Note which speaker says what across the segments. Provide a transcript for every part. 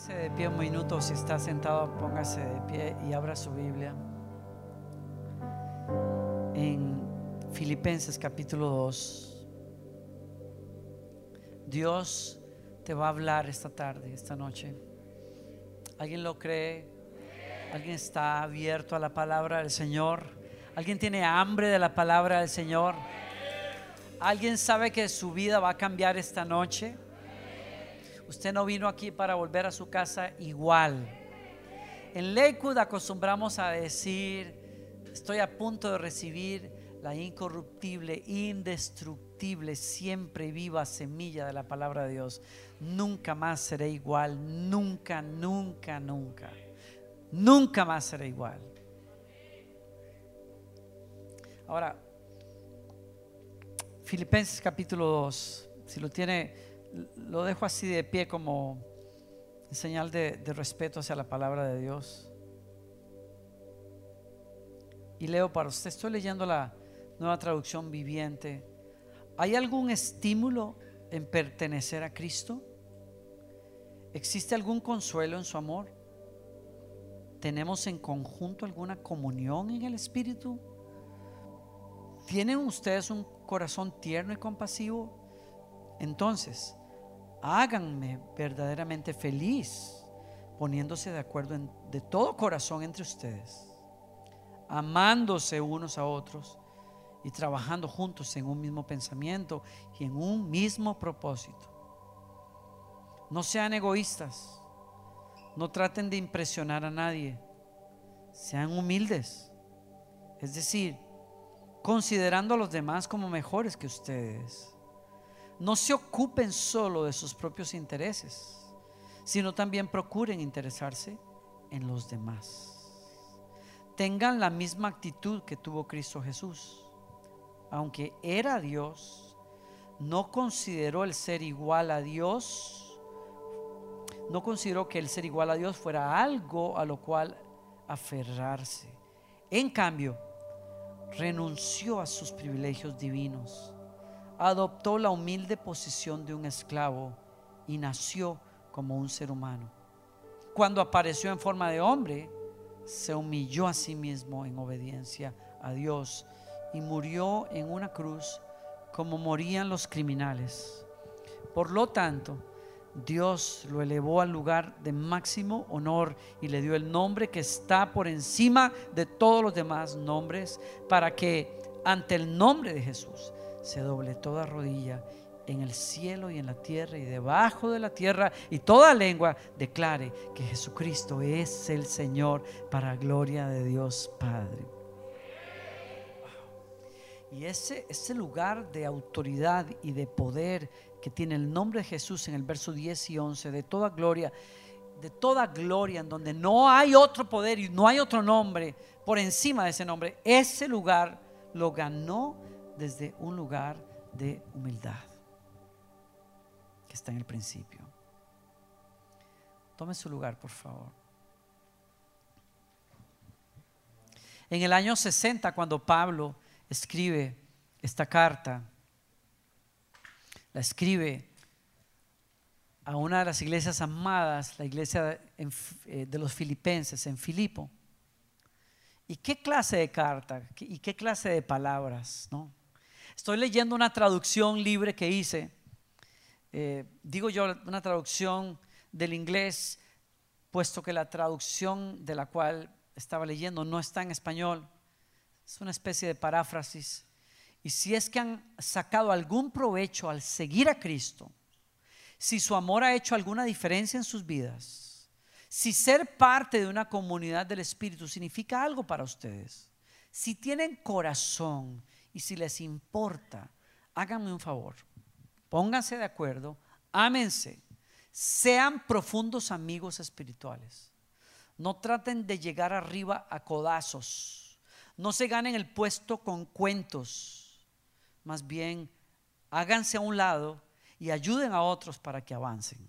Speaker 1: Póngase de pie un minuto, si está sentado, póngase de pie y abra su Biblia. En Filipenses capítulo 2. Dios te va a hablar esta tarde, esta noche. ¿Alguien lo cree? ¿Alguien está abierto a la palabra del Señor? ¿Alguien tiene hambre de la palabra del Señor? ¿Alguien sabe que su vida va a cambiar esta noche? Usted no vino aquí para volver a su casa igual. En Lakewood acostumbramos a decir, estoy a punto de recibir la incorruptible, indestructible, siempre viva semilla de la palabra de Dios. Nunca más seré igual, nunca, nunca, nunca. Nunca más seré igual. Ahora, Filipenses capítulo 2, si lo tiene lo dejo así de pie como señal de, respeto hacia la palabra de Dios. Y leo para usted, estoy leyendo la nueva traducción viviente. ¿Hay algún estímulo en pertenecer a Cristo? ¿Existe algún consuelo en su amor? ¿Tenemos en conjunto alguna comunión en el Espíritu? ¿Tienen ustedes un corazón tierno y compasivo? Entonces, háganme verdaderamente feliz, poniéndose de acuerdo de todo corazón entre ustedes, amándose unos a otros y trabajando juntos en un mismo pensamiento y en un mismo propósito. No sean egoístas, no traten de impresionar a nadie, sean humildes, es decir, considerando a los demás como mejores que ustedes no se ocupen solo de sus propios intereses, sino también procuren interesarse en los demás. Tengan la misma actitud que tuvo Cristo Jesús. Aunque era Dios, no consideró el ser igual a Dios, no consideró que el ser igual a Dios fuera algo a lo cual aferrarse. En cambio, renunció a sus privilegios divinos adoptó la humilde posición de un esclavo y nació como un ser humano. Cuando apareció en forma de hombre, se humilló a sí mismo en obediencia a Dios y murió en una cruz como morían los criminales. Por lo tanto, Dios lo elevó al lugar de máximo honor y le dio el nombre que está por encima de todos los demás nombres para que ante el nombre de Jesús se doble toda rodilla en el cielo y en la tierra y debajo de la tierra y toda lengua declare que Jesucristo es el Señor para gloria de Dios Padre. Y ese, ese lugar de autoridad y de poder que tiene el nombre de Jesús en el verso 10 y 11, de toda gloria, de toda gloria en donde no hay otro poder y no hay otro nombre por encima de ese nombre, ese lugar lo ganó desde un lugar de humildad que está en el principio. Tome su lugar, por favor. En el año 60, cuando Pablo escribe esta carta, la escribe a una de las iglesias amadas, la iglesia eh, de los filipenses en Filipo. ¿Y qué clase de carta? ¿Y qué clase de palabras? ¿no? Estoy leyendo una traducción libre que hice. Eh, digo yo una traducción del inglés, puesto que la traducción de la cual estaba leyendo no está en español. Es una especie de paráfrasis. Y si es que han sacado algún provecho al seguir a Cristo, si su amor ha hecho alguna diferencia en sus vidas, si ser parte de una comunidad del Espíritu significa algo para ustedes, si tienen corazón y si les importa, háganme un favor. Pónganse de acuerdo, ámense, sean profundos amigos espirituales. No traten de llegar arriba a codazos. No se ganen el puesto con cuentos. Más bien, háganse a un lado y ayuden a otros para que avancen.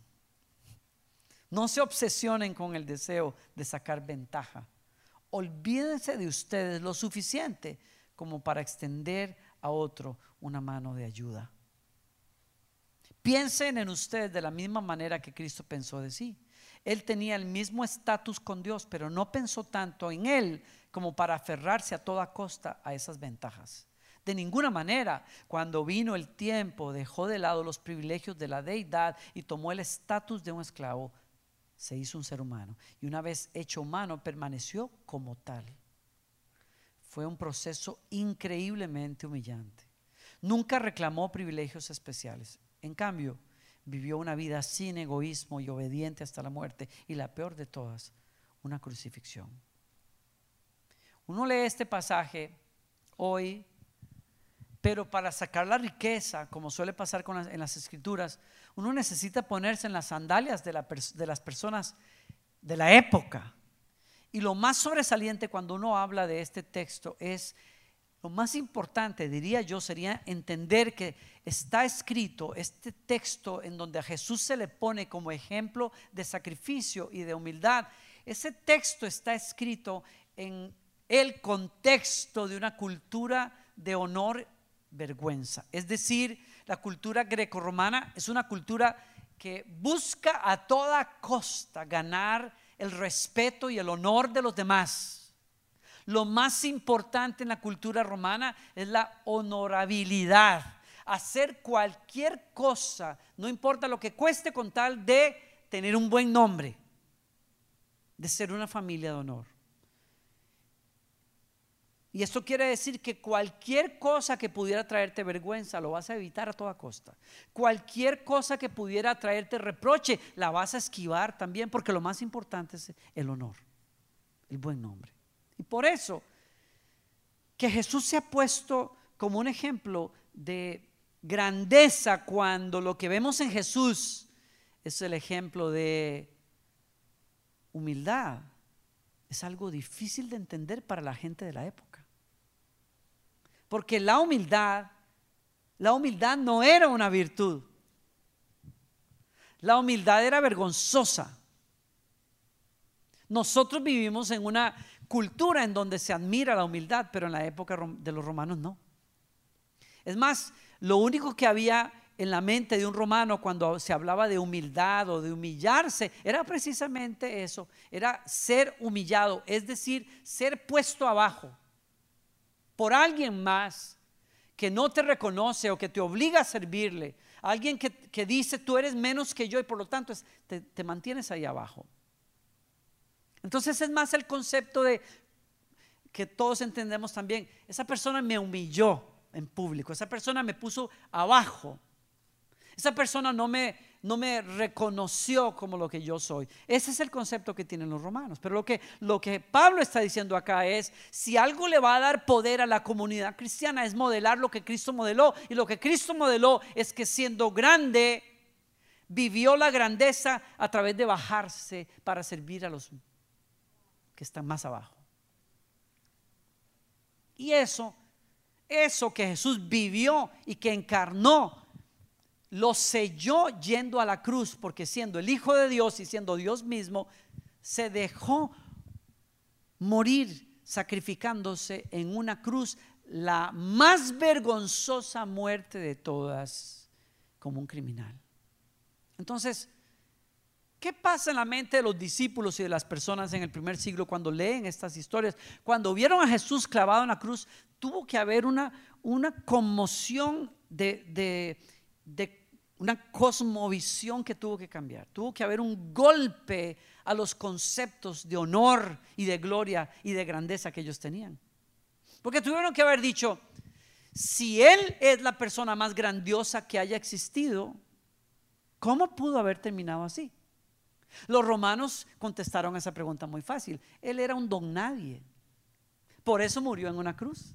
Speaker 1: No se obsesionen con el deseo de sacar ventaja. Olvídense de ustedes lo suficiente como para extender a otro una mano de ayuda. Piensen en ustedes de la misma manera que Cristo pensó de sí. Él tenía el mismo estatus con Dios, pero no pensó tanto en Él como para aferrarse a toda costa a esas ventajas. De ninguna manera, cuando vino el tiempo, dejó de lado los privilegios de la deidad y tomó el estatus de un esclavo, se hizo un ser humano. Y una vez hecho humano, permaneció como tal. Fue un proceso increíblemente humillante. Nunca reclamó privilegios especiales. En cambio, vivió una vida sin egoísmo y obediente hasta la muerte. Y la peor de todas, una crucifixión. Uno lee este pasaje hoy, pero para sacar la riqueza, como suele pasar con en las escrituras, uno necesita ponerse en las sandalias de, de las personas de la época. Y lo más sobresaliente cuando uno habla de este texto es lo más importante, diría yo, sería entender que está escrito este texto en donde a Jesús se le pone como ejemplo de sacrificio y de humildad. Ese texto está escrito en el contexto de una cultura de honor, vergüenza. Es decir, la cultura grecorromana es una cultura que busca a toda costa ganar el respeto y el honor de los demás lo más importante en la cultura romana es la honorabilidad. Hacer cualquier cosa, no importa lo que cueste con tal de tener un buen nombre, de ser una familia de honor. Y esto quiere decir que cualquier cosa que pudiera traerte vergüenza lo vas a evitar a toda costa. Cualquier cosa que pudiera traerte reproche la vas a esquivar también porque lo más importante es el honor, el buen nombre. Y por eso que Jesús se ha puesto como un ejemplo de grandeza cuando lo que vemos en Jesús es el ejemplo de humildad. Es algo difícil de entender para la gente de la época. Porque la humildad, la humildad no era una virtud. La humildad era vergonzosa. Nosotros vivimos en una cultura en donde se admira la humildad, pero en la época de los romanos no. Es más, lo único que había en la mente de un romano cuando se hablaba de humildad o de humillarse era precisamente eso, era ser humillado, es decir, ser puesto abajo por alguien más que no te reconoce o que te obliga a servirle, alguien que, dice tú eres menos que yo y por lo tanto te mantienes ahí abajo. Entonces es más el concepto de que todos entendemos también, esa persona me humilló en público, esa persona me puso abajo, esa persona no me, no me reconoció como lo que yo soy. Ese es el concepto que tienen los romanos. Pero lo que, lo que Pablo está diciendo acá es, si algo le va a dar poder a la comunidad cristiana es modelar lo que Cristo modeló. Y lo que Cristo modeló es que siendo grande, vivió la grandeza a través de bajarse para servir a los que están más abajo. Y eso, eso que Jesús vivió y que encarnó, lo selló yendo a la cruz, porque siendo el Hijo de Dios y siendo Dios mismo, se dejó morir sacrificándose en una cruz, la más vergonzosa muerte de todas, como un criminal. Entonces, ¿Qué pasa en la mente de los discípulos y de las personas en el primer siglo cuando leen estas historias? Cuando vieron a Jesús clavado en la cruz, tuvo que haber una, una conmoción de, de una cosmovisión que tuvo que cambiar. Tuvo que haber un golpe a los conceptos de honor y de gloria y de grandeza que ellos tenían. Porque tuvieron que haber dicho, si Él es la persona más grandiosa que haya existido, ¿cómo pudo haber terminado así? Los romanos contestaron esa pregunta muy fácil. Él era un don nadie. Por eso murió en una cruz.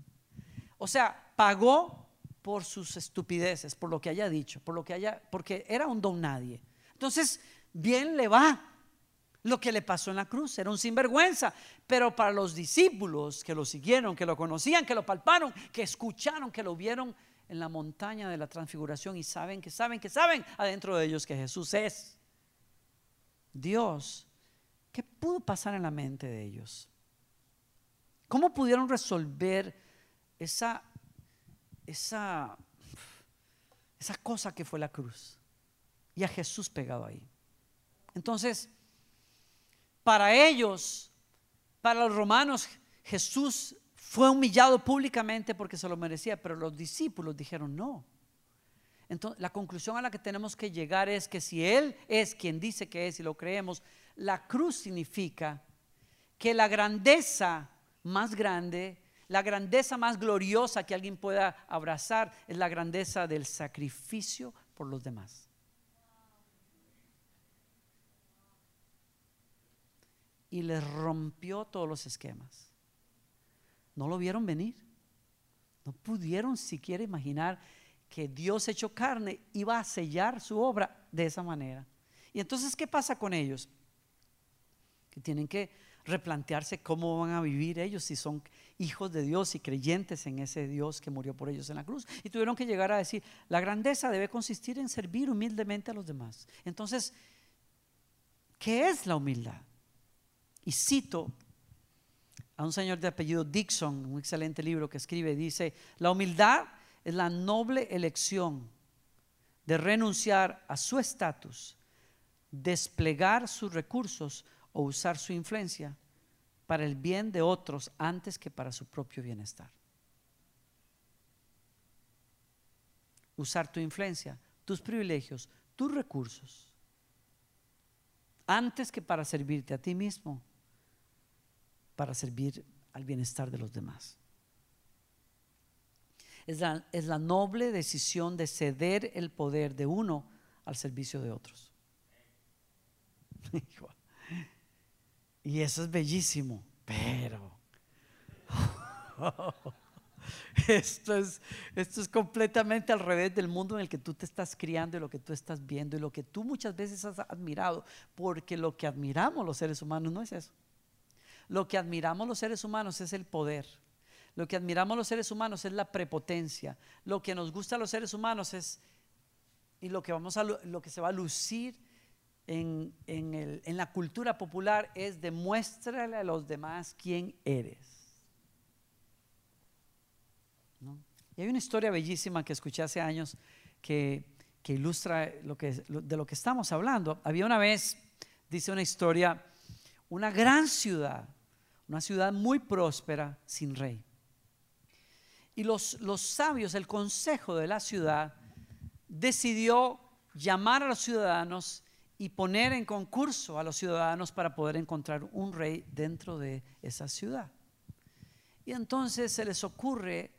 Speaker 1: O sea, pagó por sus estupideces, por lo que haya dicho, por lo que haya, porque era un don nadie. Entonces, bien le va lo que le pasó en la cruz, era un sinvergüenza, pero para los discípulos que lo siguieron, que lo conocían, que lo palparon, que escucharon, que lo vieron en la montaña de la transfiguración y saben que saben que saben adentro de ellos que Jesús es Dios, ¿qué pudo pasar en la mente de ellos? ¿Cómo pudieron resolver esa, esa, esa cosa que fue la cruz y a Jesús pegado ahí? Entonces, Para ellos, para los romanos, Jesús fue humillado públicamente porque se lo merecía, pero los discípulos dijeron no. Entonces, la conclusión a la que tenemos que llegar es que si Él es quien dice que es y lo creemos, la cruz significa que la grandeza más grande, la grandeza más gloriosa que alguien pueda abrazar es la grandeza del sacrificio por los demás. Y les rompió todos los esquemas. No lo vieron venir. No pudieron siquiera imaginar que Dios hecho carne iba a sellar su obra de esa manera. Y entonces, ¿qué pasa con ellos? Que tienen que replantearse cómo van a vivir ellos si son hijos de Dios y creyentes en ese Dios que murió por ellos en la cruz. Y tuvieron que llegar a decir, la grandeza debe consistir en servir humildemente a los demás. Entonces, ¿qué es la humildad? Y cito a un señor de apellido Dixon, un excelente libro que escribe, dice, la humildad es la noble elección de renunciar a su estatus, desplegar sus recursos o usar su influencia para el bien de otros antes que para su propio bienestar. Usar tu influencia, tus privilegios, tus recursos, antes que para servirte a ti mismo, para servir al bienestar de los demás. Es la, es la noble decisión de ceder el poder de uno al servicio de otros. Y eso es bellísimo, pero esto es, esto es completamente al revés del mundo en el que tú te estás criando y lo que tú estás viendo y lo que tú muchas veces has admirado, porque lo que admiramos los seres humanos no es eso. Lo que admiramos los seres humanos es el poder. Lo que admiramos los seres humanos es la prepotencia. Lo que nos gusta a los seres humanos es y lo que vamos a lo que se va a lucir en, la cultura popular es demuéstrale a los demás quién eres. Y hay una historia bellísima que escuché hace años que, ilustra lo que, de lo que estamos hablando. Había una vez, dice una historia, una gran ciudad, una ciudad muy próspera sin rey. Y los, los sabios, el consejo de la ciudad, decidió llamar a los ciudadanos y poner en concurso a los ciudadanos para poder encontrar un rey dentro de esa ciudad. Y entonces se les ocurre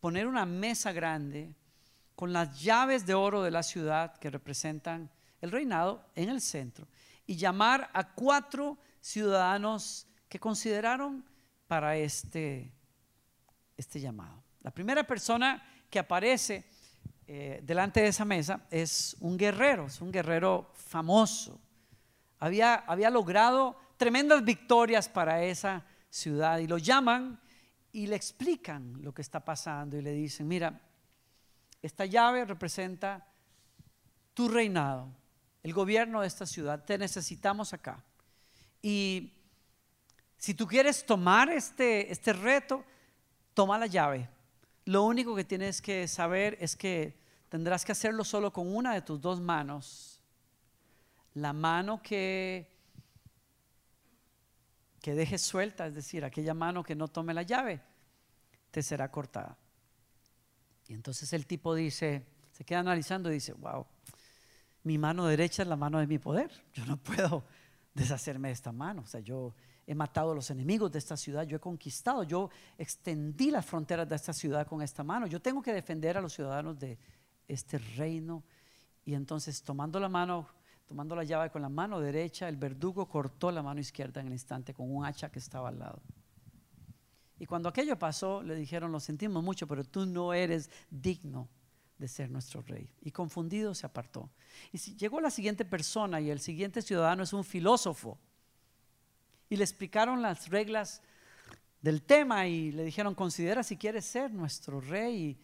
Speaker 1: poner una mesa grande con las llaves de oro de la ciudad que representan el reinado en el centro y llamar a cuatro ciudadanos que consideraron para este, este llamado. La primera persona que aparece eh, delante de esa mesa es un guerrero, es un guerrero famoso. Había, había logrado tremendas victorias para esa ciudad y lo llaman y le explican lo que está pasando y le dicen, mira, esta llave representa tu reinado, el gobierno de esta ciudad, te necesitamos acá. Y si tú quieres tomar este, este reto, toma la llave. Lo único que tienes que saber es que tendrás que hacerlo solo con una de tus dos manos. La mano que, que dejes suelta, es decir, aquella mano que no tome la llave, te será cortada. Y entonces el tipo dice, se queda analizando y dice, wow, mi mano derecha es la mano de mi poder. Yo no puedo deshacerme de esta mano. O sea, yo he matado a los enemigos de esta ciudad, yo he conquistado, yo extendí las fronteras de esta ciudad con esta mano. Yo tengo que defender a los ciudadanos de, este reino. Y entonces tomando la mano, tomando la llave con la mano derecha, el verdugo cortó la mano izquierda en el instante con un hacha que estaba al lado. Y cuando aquello pasó, le dijeron, lo sentimos mucho, pero tú no eres digno de ser nuestro rey. Y confundido se apartó. Y llegó la siguiente persona y el siguiente ciudadano es un filósofo. Y le explicaron las reglas del tema y le dijeron, considera si quieres ser nuestro rey.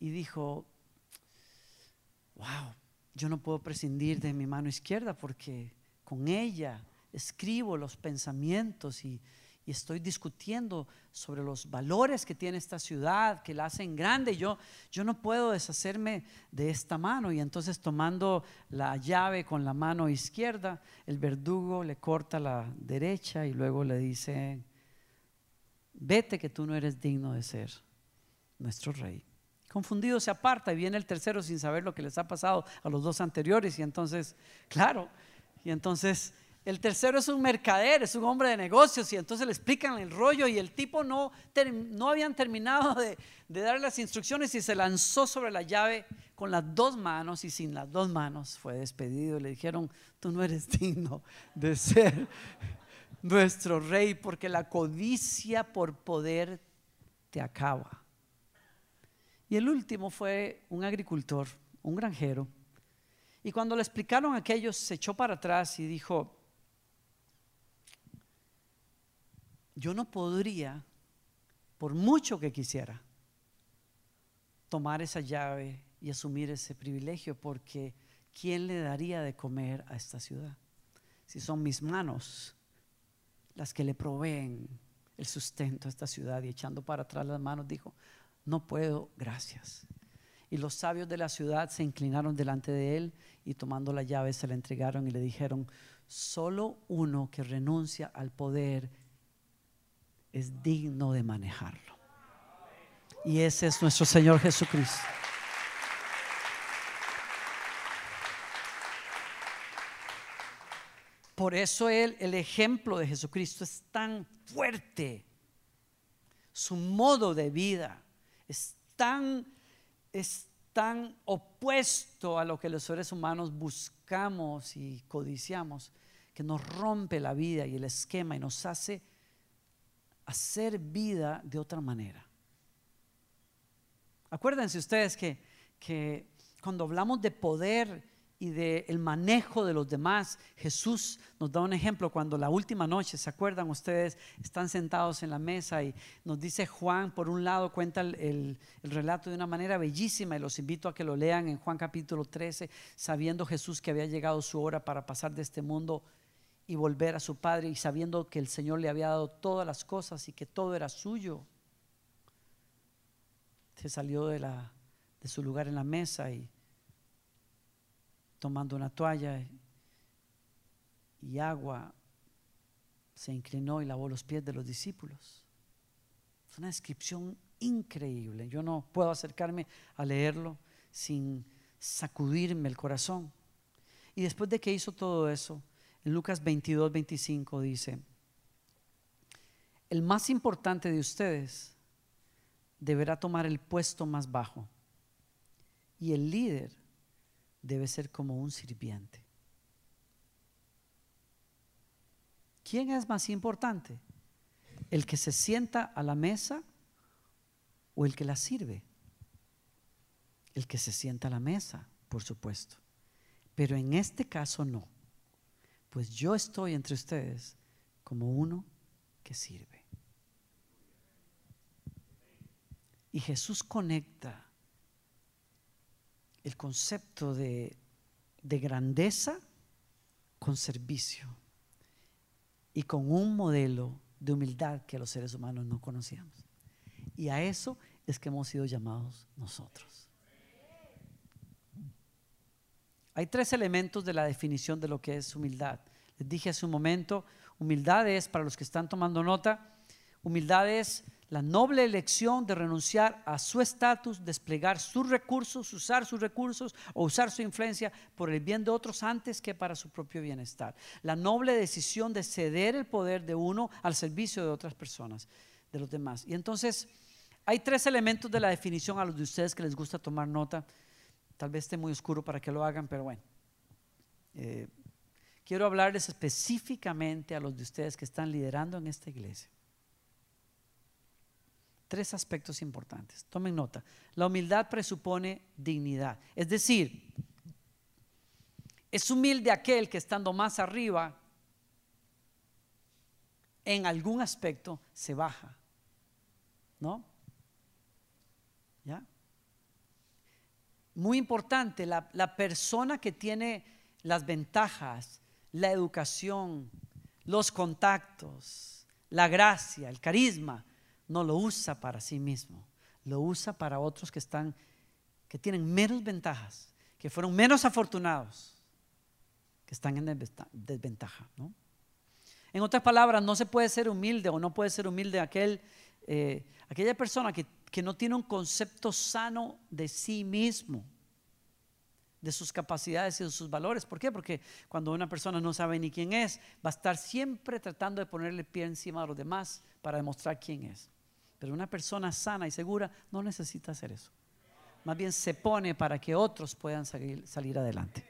Speaker 1: Y, y dijo, wow, yo no puedo prescindir de mi mano izquierda porque con ella escribo los pensamientos y, estoy discutiendo sobre los valores que tiene esta ciudad, que la hacen grande. Yo, yo no puedo deshacerme de esta mano. Y entonces tomando la llave con la mano izquierda, el verdugo le corta la derecha y luego le dice, vete que tú no eres digno de ser nuestro rey. Confundido se aparta y viene el tercero sin saber lo que les ha pasado a los dos anteriores. Y entonces, claro, y entonces el tercero es un mercader, es un hombre de negocios y entonces le explican el rollo y el tipo no, no habían terminado de, de dar las instrucciones y se lanzó sobre la llave con las dos manos y sin las dos manos fue despedido. Le dijeron, tú no eres digno de ser nuestro rey porque la codicia por poder te acaba. Y el último fue un agricultor, un granjero. Y cuando le explicaron aquello, se echó para atrás y dijo, yo no podría, por mucho que quisiera, tomar esa llave y asumir ese privilegio, porque ¿quién le daría de comer a esta ciudad? Si son mis manos las que le proveen el sustento a esta ciudad y echando para atrás las manos dijo, no puedo, gracias. Y los sabios de la ciudad se inclinaron delante de él y tomando la llave se la entregaron y le dijeron, solo uno que renuncia al poder es digno de manejarlo. Y ese es nuestro Señor Jesucristo. Por eso él, el ejemplo de Jesucristo es tan fuerte. Su modo de vida es tan, es tan opuesto a lo que los seres humanos buscamos y codiciamos, que nos rompe la vida y el esquema y nos hace hacer vida de otra manera. Acuérdense ustedes que, que cuando hablamos de poder y del manejo de los demás, Jesús nos da un ejemplo cuando la última noche, ¿se acuerdan ustedes? Están sentados en la mesa y nos dice Juan, por un lado cuenta el, el, relato de una manera bellísima y los invito a que lo lean en Juan capítulo 13, sabiendo Jesús que había llegado su hora para pasar de este mundo y volver a su padre y sabiendo que el Señor le había dado todas las cosas y que todo era suyo. Se salió de, la, de su lugar en la mesa y tomando una toalla y agua, se inclinó y lavó los pies de los discípulos. Es una descripción increíble. Yo no puedo acercarme a leerlo sin sacudirme el corazón. Y después de que hizo todo eso, en Lucas 22, 25 dice, el más importante de ustedes deberá tomar el puesto más bajo y el líder debe ser como un sirviente. ¿Quién es más importante? ¿El que se sienta a la mesa o el que la sirve? El que se sienta a la mesa, por supuesto. Pero en este caso no pues yo estoy entre ustedes como uno que sirve. Y Jesús conecta el concepto de, de grandeza con servicio y con un modelo de humildad que los seres humanos no conocíamos. Y a eso es que hemos sido llamados nosotros. Hay tres elementos de la definición de lo que es humildad. Les dije hace un momento, humildad es, para los que están tomando nota, humildad es la noble elección de renunciar a su estatus, desplegar sus recursos, usar sus recursos o usar su influencia por el bien de otros antes que para su propio bienestar. La noble decisión de ceder el poder de uno al servicio de otras personas, de los demás. Y entonces hay tres elementos de la definición a los de ustedes que les gusta tomar nota. Tal vez esté muy oscuro para que lo hagan, pero bueno. Eh, quiero hablarles específicamente a los de ustedes que están liderando en esta iglesia. Tres aspectos importantes. Tomen nota. La humildad presupone dignidad. Es decir, es humilde aquel que estando más arriba, en algún aspecto se baja. ¿No? ¿Ya? Muy importante, la, persona que tiene las ventajas, la educación, los contactos, la gracia, el carisma, no lo usa para sí mismo, lo usa para otros que están que tienen menos ventajas, que fueron menos afortunados, que están en desventaja, En otras palabras, no se puede ser humilde o no puede ser humilde aquel, eh, aquella persona que, que no tiene un concepto sano de sí mismo de sus capacidades y de sus valores. ¿Por qué? Porque cuando una persona no sabe ni quién es, va a estar siempre tratando de ponerle pie encima a los demás para demostrar quién es. Pero una persona sana y segura no necesita hacer eso. Más bien se pone para que otros puedan salir, adelante.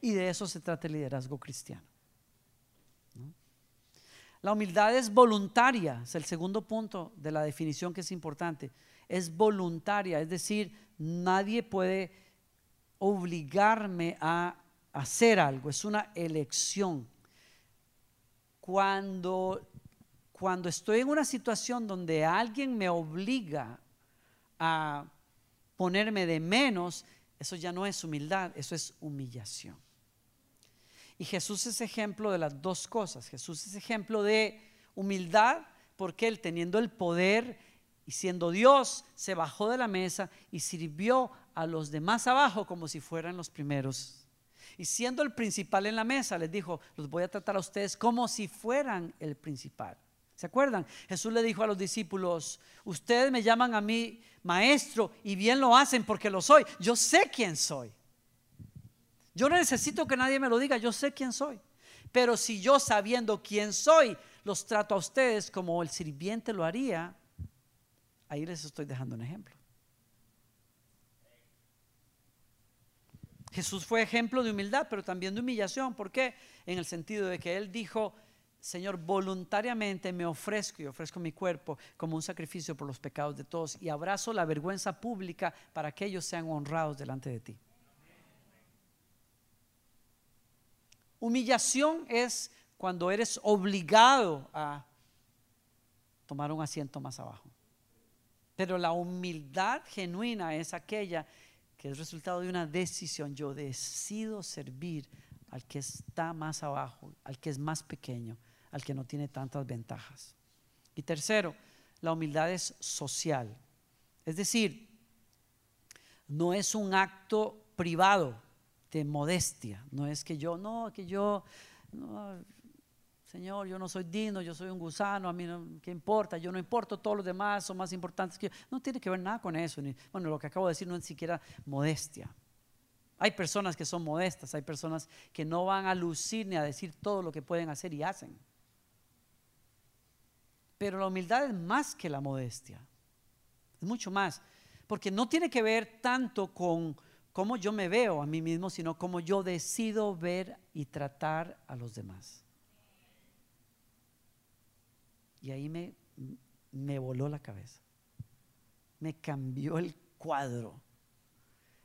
Speaker 1: Y de eso se trata el liderazgo cristiano. La humildad es voluntaria, es el segundo punto de la definición que es importante. Es voluntaria, es decir, nadie puede obligarme a hacer algo, es una elección. Cuando, cuando estoy en una situación donde alguien me obliga a ponerme de menos, eso ya no es humildad, eso es humillación. Y Jesús es ejemplo de las dos cosas. Jesús es ejemplo de humildad porque él teniendo el poder y siendo Dios, se bajó de la mesa y sirvió a los demás abajo como si fueran los primeros. Y siendo el principal en la mesa, les dijo, los voy a tratar a ustedes como si fueran el principal. ¿Se acuerdan? Jesús le dijo a los discípulos, ustedes me llaman a mí maestro y bien lo hacen porque lo soy. Yo sé quién soy. Yo no necesito que nadie me lo diga, yo sé quién soy. Pero si yo sabiendo quién soy, los trato a ustedes como el sirviente lo haría, Ahí les estoy dejando un ejemplo. Jesús fue ejemplo de humildad, pero también de humillación. ¿Por qué? En el sentido de que Él dijo, Señor, voluntariamente me ofrezco y ofrezco mi cuerpo como un sacrificio por los pecados de todos y abrazo la vergüenza pública para que ellos sean honrados delante de ti. Humillación es cuando eres obligado a tomar un asiento más abajo. Pero la humildad genuina es aquella que es resultado de una decisión. Yo decido servir al que está más abajo, al que es más pequeño, al que no tiene tantas ventajas. Y tercero, la humildad es social. Es decir, no es un acto privado de modestia. No es que yo, no, que yo, Señor, yo no soy digno, yo soy un gusano, a mí no, ¿qué importa? Yo no importo, todos los demás son más importantes que yo. No tiene que ver nada con eso. bueno, lo que acabo de decir no es siquiera modestia. Hay personas que son modestas, hay personas que no van a lucir ni a decir todo lo que pueden hacer y hacen. Pero la humildad es más que la modestia, es mucho más, porque no tiene que ver tanto con cómo yo me veo a mí mismo, sino cómo yo decido ver y tratar a los demás. Y ahí me, me voló la cabeza. Me cambió el cuadro.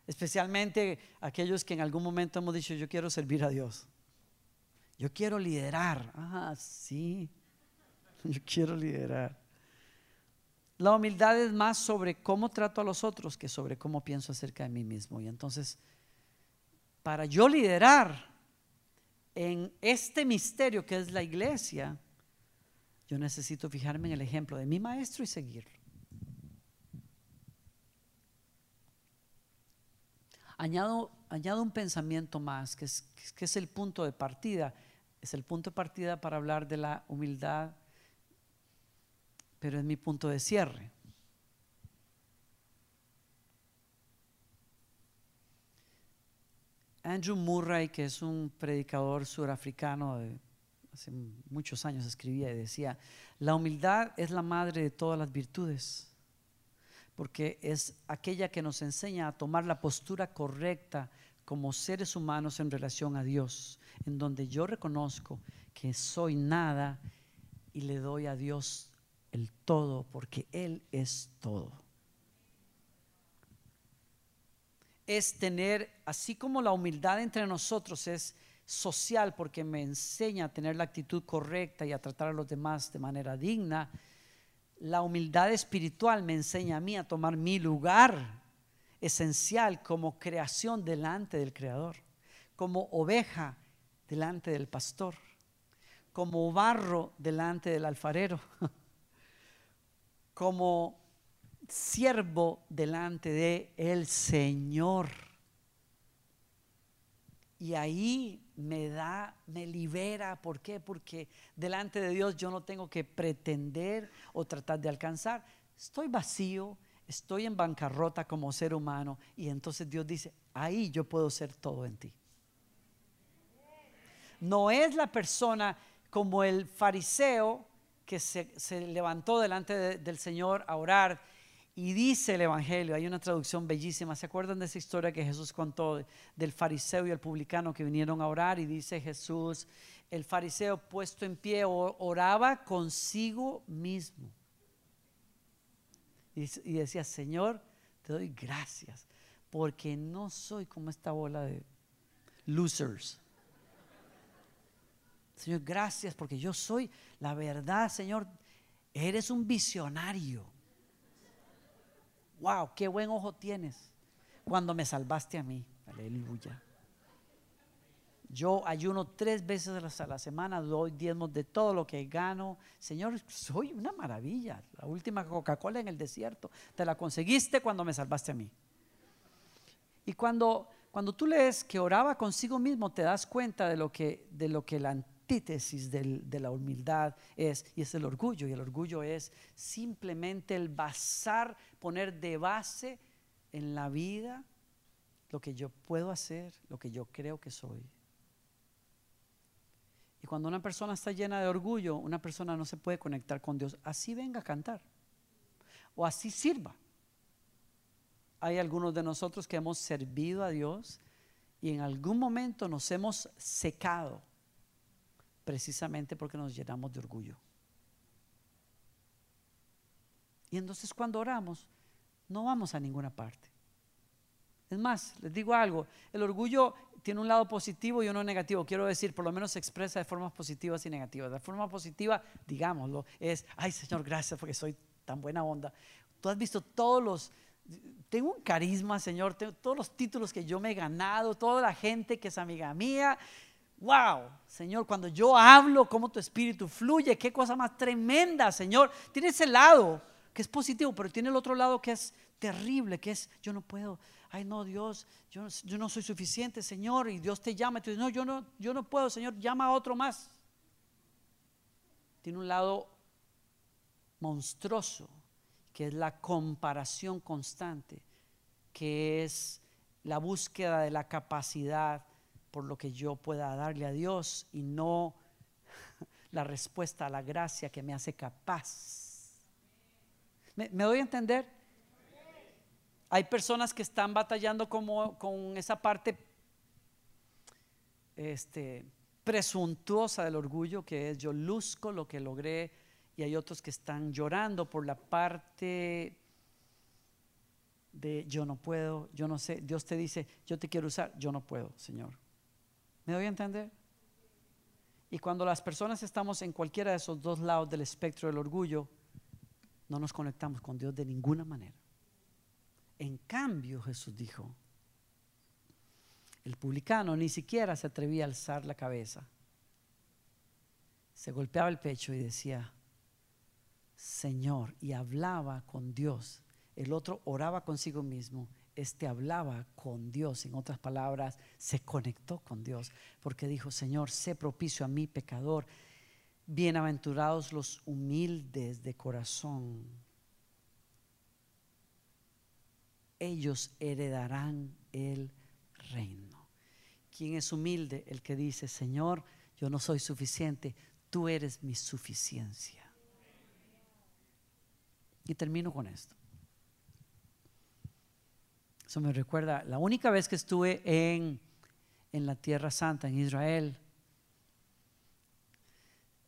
Speaker 1: Especialmente aquellos que en algún momento hemos dicho, yo quiero servir a Dios. Yo quiero liderar. Ah, sí. Yo quiero liderar. La humildad es más sobre cómo trato a los otros que sobre cómo pienso acerca de mí mismo. Y entonces, para yo liderar en este misterio que es la iglesia, yo necesito fijarme en el ejemplo de mi maestro y seguirlo. Añado, añado un pensamiento más, que es, que es el punto de partida. Es el punto de partida para hablar de la humildad, pero es mi punto de cierre. Andrew Murray, que es un predicador surafricano de hace muchos años escribía y decía, la humildad es la madre de todas las virtudes, porque es aquella que nos enseña a tomar la postura correcta como seres humanos en relación a Dios, en donde yo reconozco que soy nada y le doy a Dios el todo, porque Él es todo. Es tener, así como la humildad entre nosotros es social porque me enseña a tener la actitud correcta y a tratar a los demás de manera digna. La humildad espiritual me enseña a mí a tomar mi lugar esencial como creación delante del Creador, como oveja delante del pastor, como barro delante del alfarero, como siervo delante de el Señor. Y ahí me da, me libera. ¿Por qué? Porque delante de Dios yo no tengo que pretender o tratar de alcanzar. Estoy vacío, estoy en bancarrota como ser humano. Y entonces Dios dice, ahí yo puedo ser todo en ti. No es la persona como el fariseo que se, levantó delante del Señor a orar y dice el Evangelio, hay una traducción bellísima, ¿se acuerdan de esa historia que Jesús contó del fariseo y el publicano que vinieron a orar? Y dice Jesús, el fariseo puesto en pie oraba consigo mismo. Y, decía, Señor, te doy gracias, porque no soy como esta bola de losers. Señor, gracias porque yo soy la verdad, Señor. Eres un visionario wow, qué buen ojo tienes cuando me salvaste a mí. Aleluya. Yo ayuno tres veces a la semana, doy diezmos de todo lo que gano. Señor, soy una maravilla. La última Coca-Cola en el desierto, te la conseguiste cuando me salvaste a mí. Y cuando, cuando tú lees que oraba consigo mismo, te das cuenta de lo que, de lo que la antítesis de la humildad es, y es el orgullo. Y el orgullo es simplemente el basar, poner de base en la vida lo que yo puedo hacer, lo que yo creo que soy. Y cuando una persona está llena de orgullo, una persona no se puede conectar con Dios. Así venga a cantar. O así sirva. Hay algunos de nosotros que hemos servido a Dios y en algún momento nos hemos secado precisamente porque nos llenamos de orgullo. Y entonces cuando oramos, no vamos a ninguna parte. Es más, les digo algo, el orgullo tiene un lado positivo y uno negativo. Quiero decir, por lo menos se expresa de formas positivas y negativas. De forma positiva, digámoslo, es, ay Señor, gracias porque soy tan buena onda. Tú has visto todos los, tengo un carisma, Señor, tengo todos los títulos que yo me he ganado, toda la gente que es amiga mía, Wow, Señor, cuando yo hablo, cómo tu espíritu fluye, qué cosa más tremenda, Señor. Tiene ese lado que es positivo, pero tiene el otro lado que es terrible, que es yo no puedo. Ay, no, Dios, yo, no soy suficiente, Señor, y Dios te llama. Y tú dices, no, yo no, yo no puedo, Señor, llama a otro más. Tiene un lado monstruoso, que es la comparación constante, que es la búsqueda de la capacidad por lo que yo pueda darle a Dios y no la respuesta a la gracia que me hace capaz. ¿Me, doy a entender? Hay personas que están batallando como, con esa parte este, presuntuosa del orgullo, que es yo luzco lo que logré, y hay otros que están llorando por la parte de yo no puedo, yo no sé, Dios te dice, yo te quiero usar, yo no puedo, Señor. ¿Me doy a entender? Y cuando las personas estamos en cualquiera de esos dos lados del espectro del orgullo, no nos conectamos con Dios de ninguna manera. En cambio, Jesús dijo, el publicano ni siquiera se atrevía a alzar la cabeza. Se golpeaba el pecho y decía, Señor, y hablaba con Dios. El otro oraba consigo mismo este hablaba con Dios, en otras palabras, se conectó con Dios, porque dijo, Señor, sé propicio a mi pecador, bienaventurados los humildes de corazón, ellos heredarán el reino. ¿Quién es humilde? El que dice, Señor, yo no soy suficiente, tú eres mi suficiencia. Y termino con esto. Eso me recuerda, la única vez que estuve en, en la Tierra Santa, en Israel,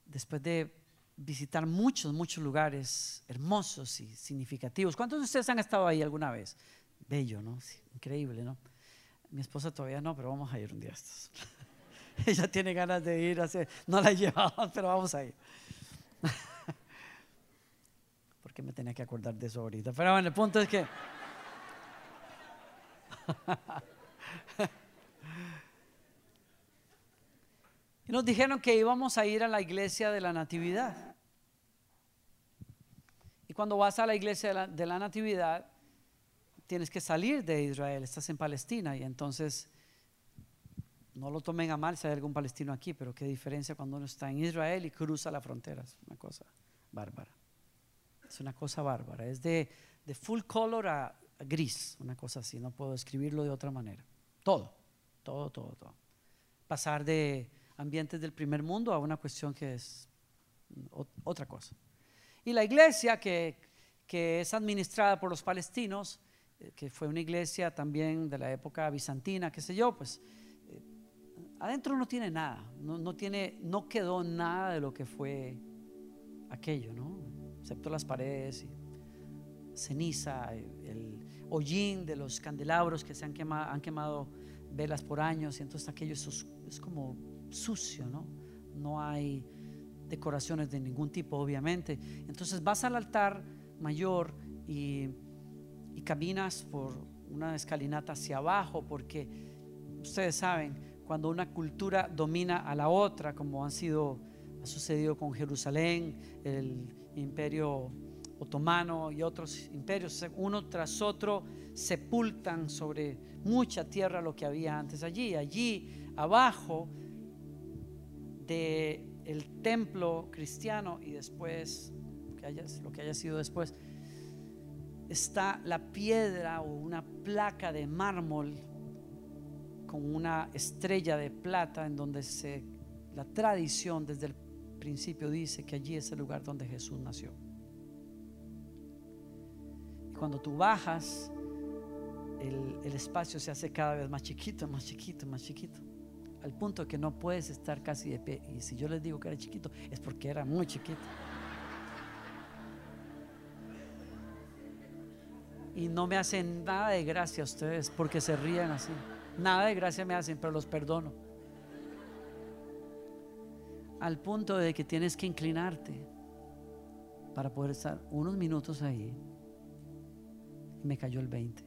Speaker 1: después de visitar muchos, muchos lugares hermosos y significativos. ¿Cuántos de ustedes han estado ahí alguna vez? Bello, ¿no? increíble, ¿no? Mi esposa todavía no, pero vamos a ir un día estos. Ella tiene ganas de ir, hacer, no la llevamos, pero vamos a ir. Porque me tenía que acordar de eso ahorita. Pero bueno, el punto es que... Y nos dijeron que íbamos a ir a la iglesia de la Natividad. Y cuando vas a la iglesia de la, Natividad, tienes que salir de Israel, estás en Palestina y entonces no lo tomen a mal si hay algún palestino aquí, pero qué diferencia cuando uno está en Israel y cruza la frontera, es una cosa bárbara. Es una cosa bárbara, es de, de full color a gris, una cosa así, no puedo escribirlo de otra manera. Todo, todo, todo, todo. Pasar de ambientes del primer mundo a una cuestión que es o- otra cosa. Y la iglesia que, que es administrada por los palestinos, eh, que fue una iglesia también de la época bizantina, qué sé yo, pues eh, adentro no tiene nada, no, no tiene, no quedó nada de lo que fue aquello, ¿no? Excepto las paredes y ceniza, el hollín de los candelabros que se han quemado, han quemado velas por años y entonces aquello es, como sucio, ¿no? No hay decoraciones de ningún tipo, obviamente. Entonces vas al altar mayor y, y caminas por una escalinata hacia abajo porque ustedes saben, cuando una cultura domina a la otra, como han sido, ha sucedido con Jerusalén, el imperio otomano y otros imperios, uno tras otro sepultan sobre mucha tierra lo que había antes allí. Allí abajo de el templo cristiano y después lo que haya sido después está la piedra o una placa de mármol con una estrella de plata en donde se la tradición desde el principio dice que allí es el lugar donde Jesús nació. Cuando tú bajas, el, espacio se hace cada vez más chiquito, más chiquito, más chiquito, al punto que no puedes estar casi de pie. Y si yo les digo que era chiquito, es porque era muy chiquito. Y no me hacen nada de gracia ustedes porque se ríen así. Nada de gracia me hacen, pero los perdono. Al punto de que tienes que inclinarte para poder estar unos minutos ahí. Me cayó el 20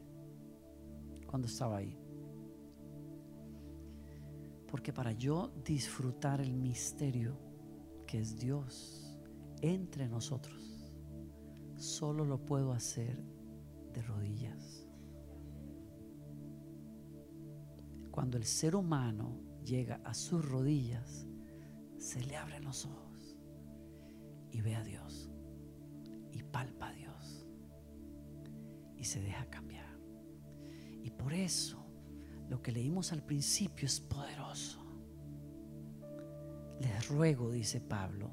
Speaker 1: cuando estaba ahí. Porque para yo disfrutar el misterio que es Dios entre nosotros, solo lo puedo hacer de rodillas. Cuando el ser humano llega a sus rodillas, se le abren los ojos y ve a Dios y palpa y se deja cambiar. Y por eso lo que leímos al principio es poderoso. Les ruego, dice Pablo,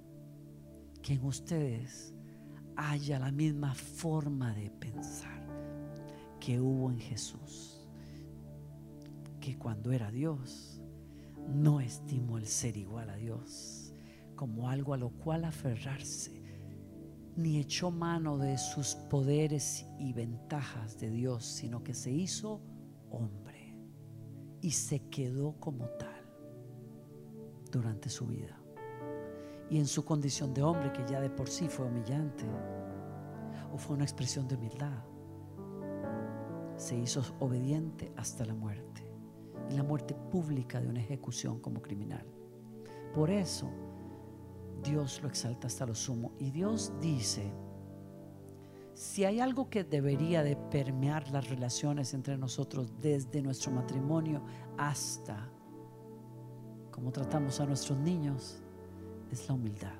Speaker 1: que en ustedes haya la misma forma de pensar que hubo en Jesús, que cuando era Dios no estimó el ser igual a Dios como algo a lo cual aferrarse, ni echó mano de sus poderes y ventajas de Dios, sino que se hizo hombre y se quedó como tal durante su vida. Y en su condición de hombre, que ya de por sí fue humillante, o fue una expresión de humildad, se hizo obediente hasta la muerte. Y la muerte pública de una ejecución como criminal. Por eso Dios lo exalta hasta lo sumo. Y Dios dice, si hay algo que debería de permear las relaciones entre nosotros desde nuestro matrimonio hasta como tratamos a nuestros niños, es la humildad.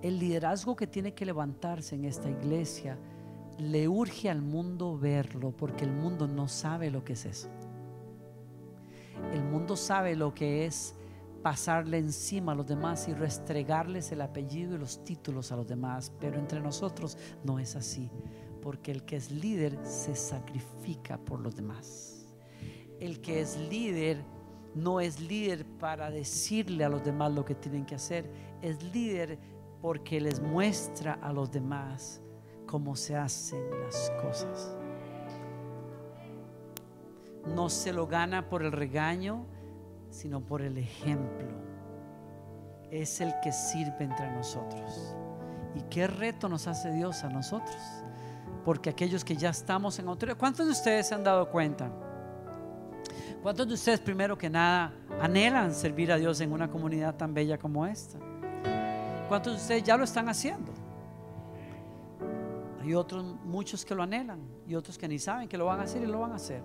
Speaker 1: El liderazgo que tiene que levantarse en esta iglesia le urge al mundo verlo porque el mundo no sabe lo que es eso. El mundo sabe lo que es pasarle encima a los demás y restregarles el apellido y los títulos a los demás, pero entre nosotros no es así, porque el que es líder se sacrifica por los demás. El que es líder no es líder para decirle a los demás lo que tienen que hacer, es líder porque les muestra a los demás cómo se hacen las cosas. No se lo gana por el regaño, sino por el ejemplo. Es el que sirve entre nosotros. ¿Y qué reto nos hace Dios a nosotros? Porque aquellos que ya estamos en autoridad, ¿cuántos de ustedes se han dado cuenta? ¿Cuántos de ustedes primero que nada anhelan servir a Dios en una comunidad tan bella como esta? ¿Cuántos de ustedes ya lo están haciendo? Hay otros, muchos que lo anhelan y otros que ni saben que lo van a hacer y lo van a hacer.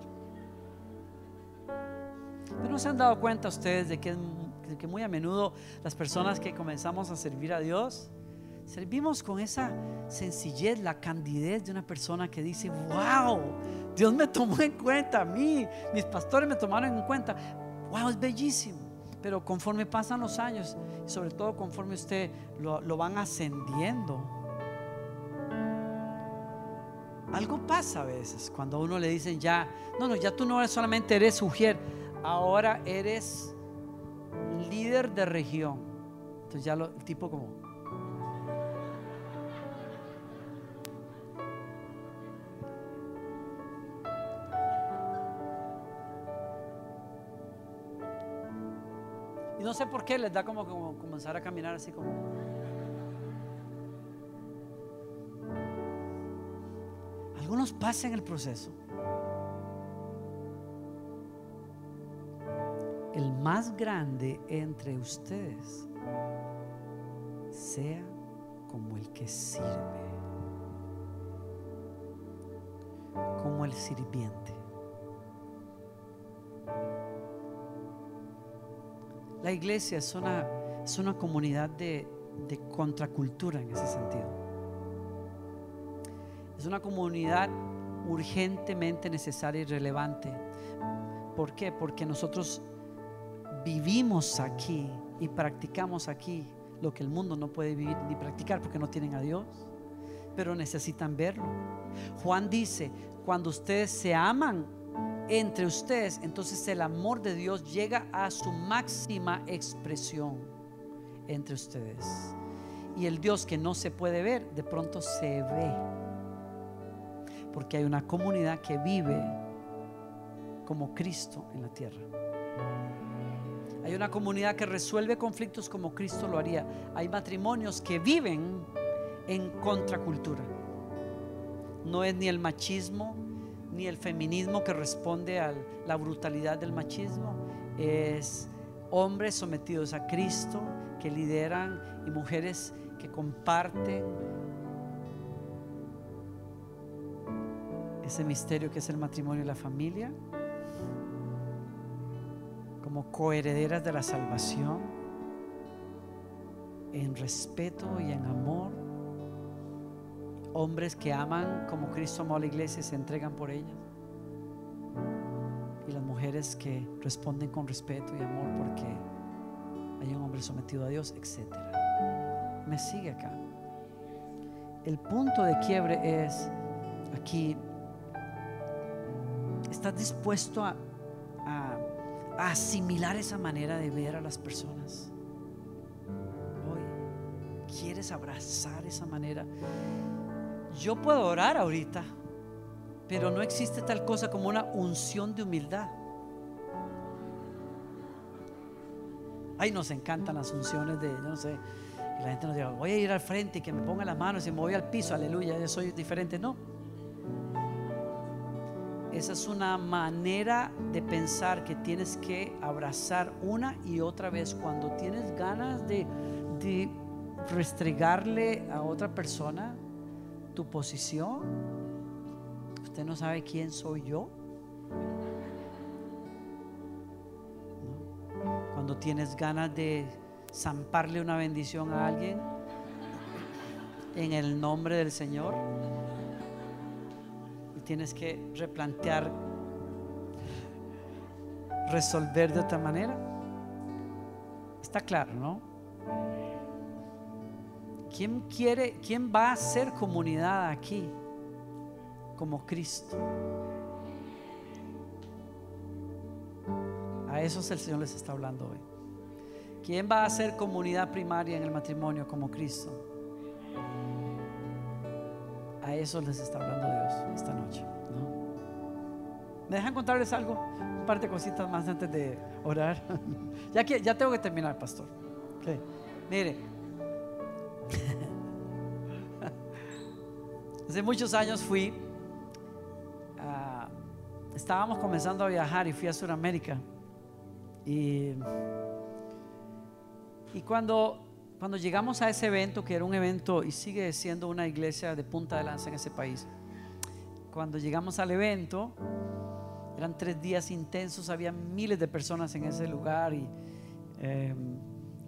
Speaker 1: Pero no se han dado cuenta ustedes de que, de que muy a menudo las personas que comenzamos a servir a Dios, servimos con esa sencillez, la candidez de una persona que dice, wow, Dios me tomó en cuenta a mí, mis pastores me tomaron en cuenta, wow, es bellísimo. Pero conforme pasan los años, y sobre todo conforme usted lo, lo van ascendiendo, algo pasa a veces cuando a uno le dicen ya, no, no, ya tú no solamente eres mujer, ahora eres líder de región. Entonces ya lo, el tipo como... Y no sé por qué les da como, como comenzar a caminar así como... Algunos pasan el proceso. El más grande entre ustedes sea como el que sirve, como el sirviente. La iglesia es una, es una comunidad de, de contracultura en ese sentido. Es una comunidad urgentemente necesaria y relevante. ¿Por qué? Porque nosotros vivimos aquí y practicamos aquí lo que el mundo no puede vivir ni practicar porque no tienen a Dios, pero necesitan verlo. Juan dice, cuando ustedes se aman entre ustedes, entonces el amor de Dios llega a su máxima expresión entre ustedes. Y el Dios que no se puede ver, de pronto se ve porque hay una comunidad que vive como Cristo en la tierra. Hay una comunidad que resuelve conflictos como Cristo lo haría. Hay matrimonios que viven en contracultura. No es ni el machismo ni el feminismo que responde a la brutalidad del machismo. Es hombres sometidos a Cristo que lideran y mujeres que comparten ese misterio que es el matrimonio y la familia, como coherederas de la salvación, en respeto y en amor, hombres que aman como Cristo amó a la iglesia y se entregan por ella, y las mujeres que responden con respeto y amor porque hay un hombre sometido a Dios, etc. Me sigue acá. El punto de quiebre es aquí ¿Estás dispuesto a, asimilar esa manera de ver a las personas? Hoy, ¿quieres abrazar esa manera? Yo puedo orar ahorita, pero no existe tal cosa como una unción de humildad. Ay, nos encantan las unciones de, yo no sé, la gente nos diga, voy a ir al frente y que me ponga las manos y me voy al piso, aleluya, yo soy diferente. No, esa es una manera de pensar que tienes que abrazar una y otra vez. Cuando tienes ganas de, restregarle a otra persona tu posición, usted no sabe quién soy yo. Cuando tienes ganas de zamparle una bendición a alguien en el nombre del Señor tienes que replantear, resolver de otra manera. Está claro, ¿no? ¿Quién quiere, quién va a ser comunidad aquí como Cristo? A esos el Señor les está hablando hoy. ¿Quién va a ser comunidad primaria en el matrimonio como Cristo? A eso les está hablando Dios esta noche. ¿Me dejan contarles algo? Un par de cositas más antes de orar. ya que ya tengo que terminar, pastor. Mire, hace muchos años fui estábamos comenzando a viajar y fui a Sudamérica. Y, y cuando, cuando llegamos a ese evento, que era un evento y sigue siendo una iglesia de punta de lanza en ese país, cuando llegamos al evento, eran tres días intensos, había miles de personas en ese lugar y em,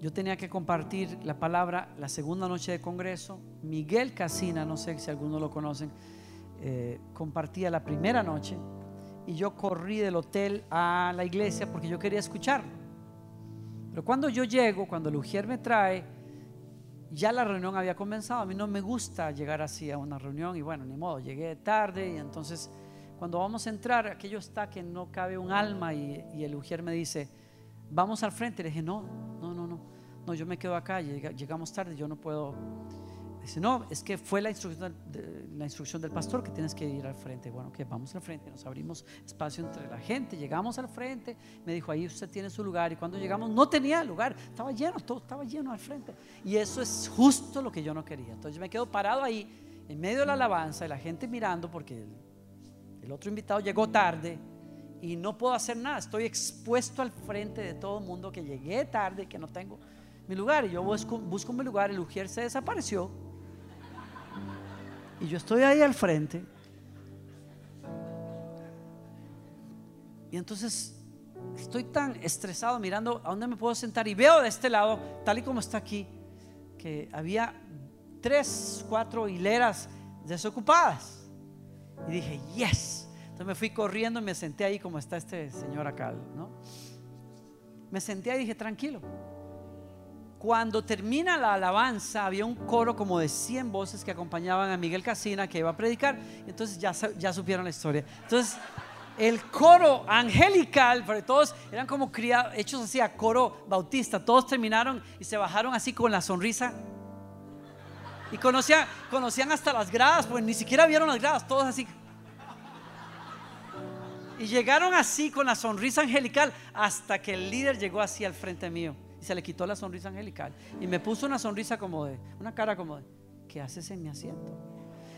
Speaker 1: yo tenía que compartir la palabra la segunda noche de congreso. Miguel Casina, no sé si algunos lo conocen, eh, compartía la primera noche y yo corrí del hotel a la iglesia porque yo quería escucharlo. Pero cuando yo llego, cuando el Ujier me trae, ya la reunión había comenzado. A mí no me gusta llegar así a una reunión y bueno, ni modo, llegué tarde y entonces cuando vamos a entrar, aquello está que no cabe un alma y, el Ujier me dice, vamos al frente. Le dije, no, no, no, no, no, yo me quedo acá, llegamos tarde, yo no puedo Dice, no, es que fue la instrucción, la instrucción del pastor que tienes que ir al frente. Bueno, que vamos al frente, nos abrimos espacio entre la gente, llegamos al frente, me dijo, ahí usted tiene su lugar. Y cuando llegamos no tenía lugar, estaba lleno, todo estaba lleno al frente. Y eso es justo lo que yo no quería. Entonces yo me quedo parado ahí, en medio de la alabanza, y la gente mirando, porque el, el otro invitado llegó tarde y no puedo hacer nada. Estoy expuesto al frente de todo el mundo que llegué tarde que no tengo mi lugar. Y yo busco, busco mi lugar, el Ujier se desapareció. Y yo estoy ahí al frente. Y entonces estoy tan estresado mirando a dónde me puedo sentar y veo de este lado, tal y como está aquí, que había tres, cuatro hileras desocupadas. Y dije, yes. Entonces me fui corriendo y me senté ahí como está este señor acá, ¿no? Me senté ahí y dije, tranquilo, cuando termina la alabanza, había un coro como de 100 voces que acompañaban a Miguel Casina que iba a predicar. Entonces ya, ya supieron la historia. Entonces, el coro angelical, porque todos eran como criados, hechos así a coro bautista, todos terminaron y se bajaron así con la sonrisa. Y conocían, conocían hasta las gradas, pues ni siquiera vieron las gradas, todos así. Y llegaron así con la sonrisa angelical hasta que el líder llegó así al frente mío y se le quitó la sonrisa angelical y me puso una sonrisa como de, una cara como de, ¿qué haces en mi asiento?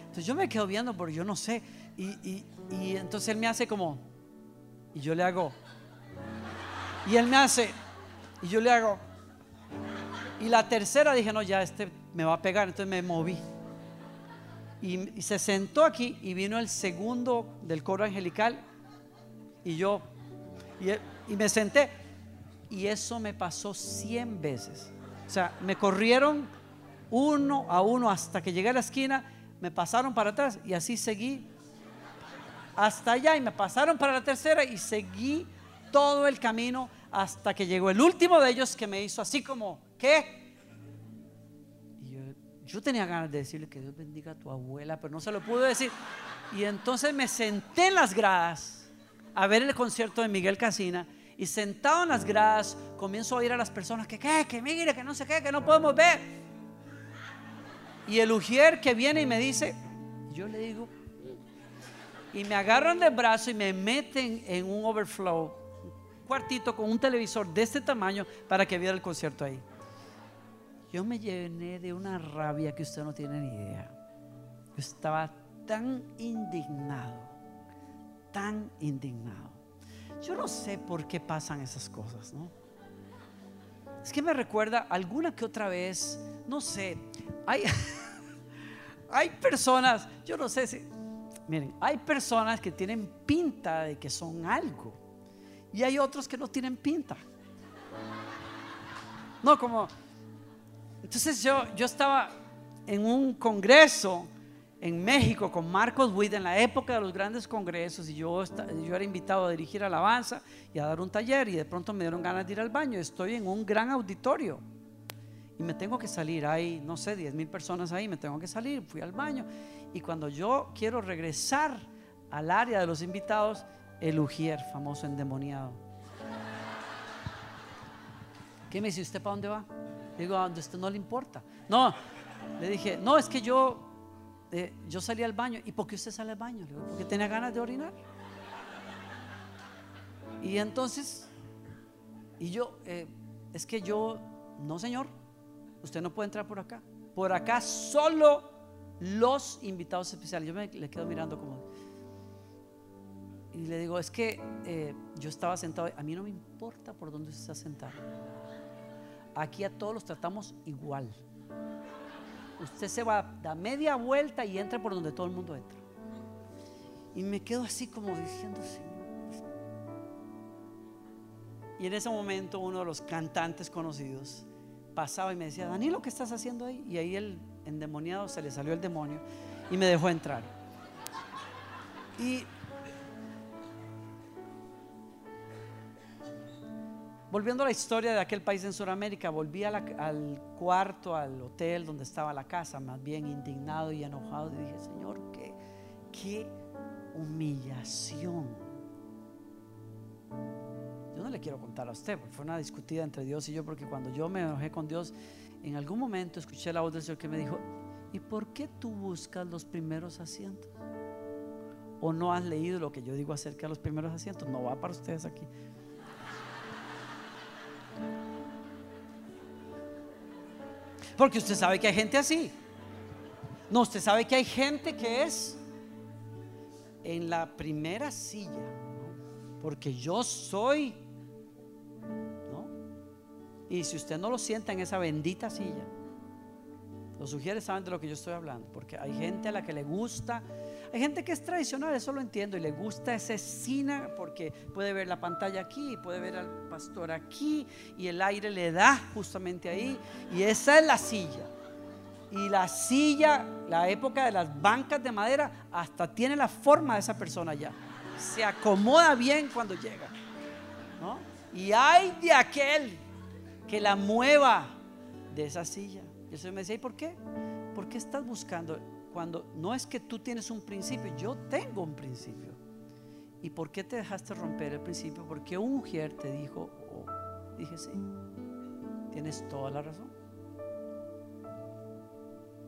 Speaker 1: Entonces yo me quedo viendo porque yo no sé y, y entonces él me hace como, y yo le hago, y él me hace, y yo le hago, y la tercera dije, no, ya este me va a pegar, entonces me moví. Y, se sentó aquí y vino el segundo del coro angelical y yo, y, y me senté y eso me pasó 100 veces. O sea, me corrieron uno a uno hasta que llegué a la esquina, me pasaron para atrás y así seguí hasta allá y me pasaron para la tercera y seguí todo el camino hasta que llegó el último de ellos que me hizo así como, ¿qué? Y yo, yo tenía ganas de decirle que Dios bendiga a tu abuela, pero no se lo pude decir. Y entonces me senté en las gradas a ver el concierto de Miguel Casina y sentado en las gradas comienzo a oír a las personas que, ¿qué? Que mire, que no sé qué, que no podemos ver. Y el ujier que viene y me dice, yo le digo, y me agarran del brazo y me meten en un overflow, un cuartito con un televisor de este tamaño para que viera el concierto ahí. Yo me llené de una rabia que usted no tiene ni idea. Yo estaba tan indignado, tan indignado. Yo no sé por qué pasan esas cosas, ¿no? Es que me recuerda alguna que otra vez, no sé, hay, hay personas, yo no sé si, miren, hay personas que tienen pinta de que son algo y hay otros que no tienen pinta. No, como, entonces yo, yo estaba en un congreso en México con Marcos Witt en la época de los grandes congresos y yo, yo era invitado a dirigir alabanza y a dar un taller y de pronto me dieron ganas de ir al baño. Estoy en un gran auditorio y me tengo que salir. Hay, no sé, 10 mil personas ahí, me tengo que salir. Fui al baño y cuando yo quiero regresar al área de los invitados, el Ujier, famoso endemoniado. ¿Qué me dice usted para dónde va? digo, a donde usted no le importa. No, le dije, no, es que yo yo salí al baño. ¿Y por qué usted sale al baño? porque tenía ganas de orinar. Y entonces, y yo, eh, es que yo, no señor, usted no puede entrar por acá. Por acá solo los invitados especiales. Yo me le quedo mirando como... y le digo, es que eh, yo estaba sentado, a mí no me importa por dónde usted está sentado. Aquí a todos los tratamos igual. Usted se va, da media vuelta y entra por donde todo el mundo entra. Y me quedo así como diciendo, Señor. Y en ese momento uno de los cantantes conocidos pasaba y me decía, Danilo, ¿qué estás haciendo ahí? Y ahí el endemoniado se le salió el demonio y me dejó entrar. Y volviendo a la historia de aquel país en Sudamérica, volví al cuarto, al hotel donde estaba la casa, más bien indignado y enojado. Y dije, Señor, qué, qué humillación. Yo no le quiero contar a usted, porque fue una discutida entre Dios y yo, porque cuando yo me enojé con Dios, en algún momento escuché la voz del Señor que me dijo, ¿y por qué tú buscas los primeros asientos? ¿O no has leído lo que yo digo acerca de los primeros asientos? No va para ustedes aquí. Porque usted sabe que hay gente así. No, usted sabe que hay gente que es en la primera silla, porque yo soy, ¿no? Y si usted no lo sienta en esa bendita silla, los sugieres saben de lo que yo estoy hablando, porque hay gente a la que le gusta, hay gente que es tradicional, eso lo entiendo, y le gusta ese cine porque puede ver la pantalla aquí, puede ver al pastor aquí, y el aire le da justamente ahí, y esa es la silla. Y la silla, la época de las bancas de madera, hasta tiene la forma de esa persona ya. Se acomoda bien cuando llega. Y hay de aquel que la mueva de esa silla. Y eso me decía, ¿y por qué? ¿Por qué estás buscando? Cuando no es que tú tienes un principio, yo tengo un principio. ¿Y por qué te dejaste romper el principio? Porque un mujer te dijo, dije, sí, tienes toda la razón.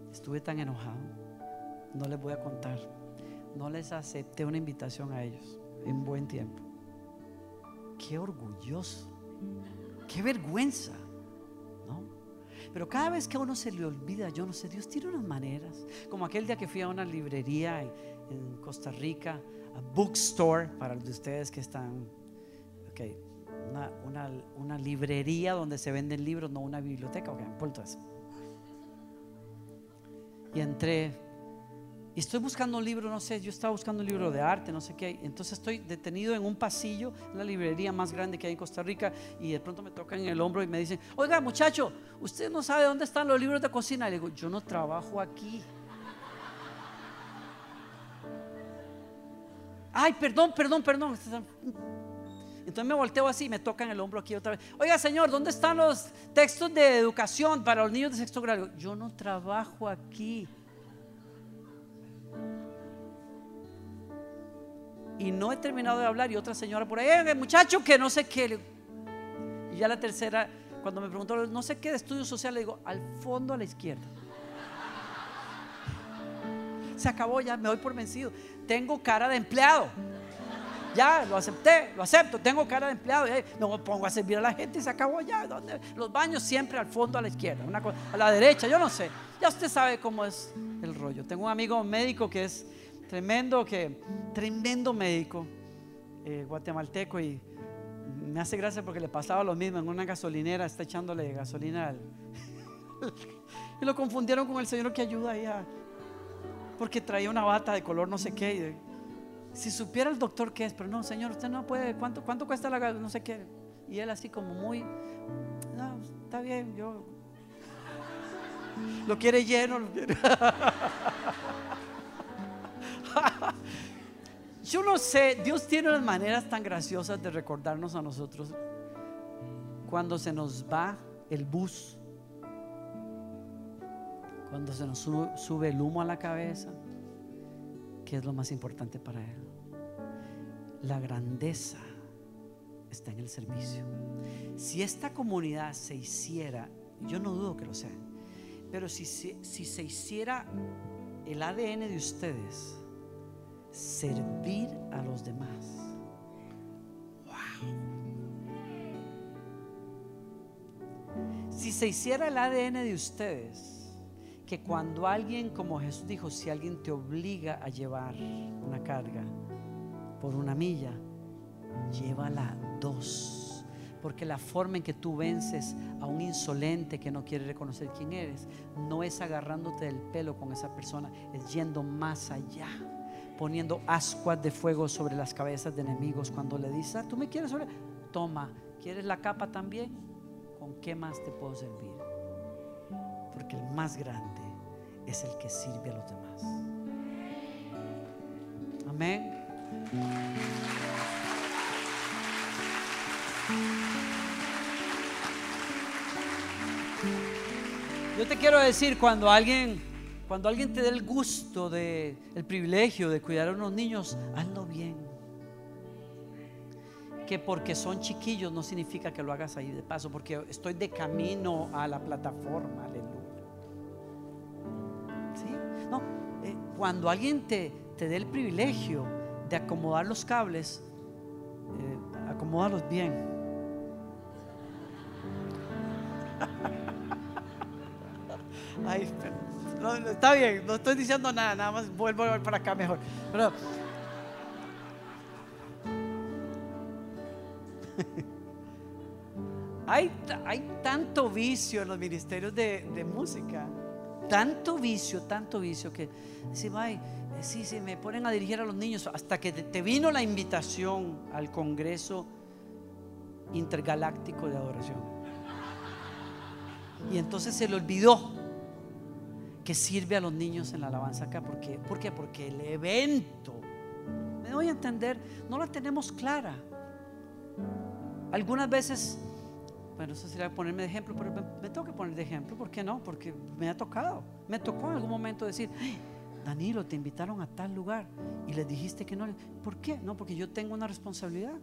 Speaker 1: Estuve tan enojado. No les voy a contar. No les acepté una invitación a ellos en buen tiempo. Qué orgulloso. Qué vergüenza. Pero cada vez que a uno se le olvida, yo no sé, Dios tiene unas maneras. Como aquel día que fui a una librería en, Costa Rica, a bookstore, para los de ustedes que están, ok, una, librería donde se venden libros, no una biblioteca, ok, punto eso y entré. Y estoy buscando un libro, no sé, yo estaba buscando un libro de arte, no sé qué. Entonces estoy detenido en un pasillo, en la librería más grande que hay en Costa Rica, y de pronto me tocan en el hombro y me dicen, oiga muchacho, usted no sabe dónde están los libros de cocina. Y le digo, yo no trabajo aquí. Ay, perdón, perdón, perdón. Entonces me volteo así, me tocan el hombro aquí otra vez. Oiga, señor, ¿dónde están los textos de educación para los niños de sexto grado? Yo no trabajo aquí. Y no he terminado de hablar y otra señora por ahí, muchacho que no sé qué. Y ya la tercera, cuando me preguntó, no sé qué de estudio social, le digo, al fondo a la izquierda. Se acabó ya, me doy por vencido. Tengo cara de empleado ya lo acepté, lo acepto, tengo cara de empleado, eh, me pongo a servir a la gente se acabó ya. Los baños siempre al fondo a la izquierda, a la derecha, yo no sé. Ya usted sabe cómo es el rollo. Tengo un amigo médico que es tremendo, que tremendo médico eh, guatemalteco y me hace gracia porque le pasaba lo mismo en una gasolinera, está echándole gasolina al, y lo confundieron con el señor que ayuda ahí porque traía una bata de color no sé qué. Si supiera el doctor qué es, pero no, señor, usted no puede, ¿cuánto, cuánto cuesta la no sé qué? Y él así como muy, no, está bien, yo lo quiere lleno, Yo no sé, Dios tiene unas maneras tan graciosas de recordarnos a nosotros cuando se nos va el bus, cuando se nos sube el humo a la cabeza, que es lo más importante para Él. La grandeza está en el servicio. Si esta comunidad se hiciera, yo no dudo que lo sea, pero si, si, se hiciera el ADN de ustedes, servir a los demás. Wow. Si se hiciera el ADN de ustedes, que cuando alguien, como Jesús dijo, si alguien te obliga a llevar una carga, por una milla, llévala dos. Porque la forma en que tú vences a un insolente que no quiere reconocer quién eres, no es agarrándote del pelo con esa persona, es yendo más allá, poniendo ascuas de fuego sobre las cabezas de enemigos. Cuando le dices, ah, tú me quieres sobre, toma, ¿quieres la capa también? ¿Con qué más te puedo servir? Porque el más grande es el que sirve a los demás. Amén. Yo te quiero decir, cuando alguien, cuando alguien te dé el gusto de, el privilegio de cuidar a unos niños, hazlo bien. Que porque son chiquillos no significa que lo hagas ahí de paso, porque estoy de camino a la plataforma, aleluya. No, eh, cuando alguien te, te dé el privilegio de acomodar los cables, eh, bien está bien, no estoy diciendo nada, nada más vuelvo a ver para acá mejor. Pero, hay, hay tanto vicio en los ministerios de, música, tanto vicio, tanto vicio que si eh, sí, sí, me ponen a dirigir a los niños hasta que te vino la invitación al Congreso Intergaláctico de Adoración. Y entonces se le olvidó que sirve a los niños en la alabanza acá. ¿Por qué? Porque el evento, me doy a entender, no la tenemos clara. Algunas veces, bueno, eso sería ponerme de ejemplo, pero me, tengo que poner de ejemplo. ¿Por qué no? Porque me ha tocado. Me tocó en algún momento decir, Danilo, te invitaron a tal lugar y les dijiste que no. ¿Por qué? No, porque yo tengo una responsabilidad.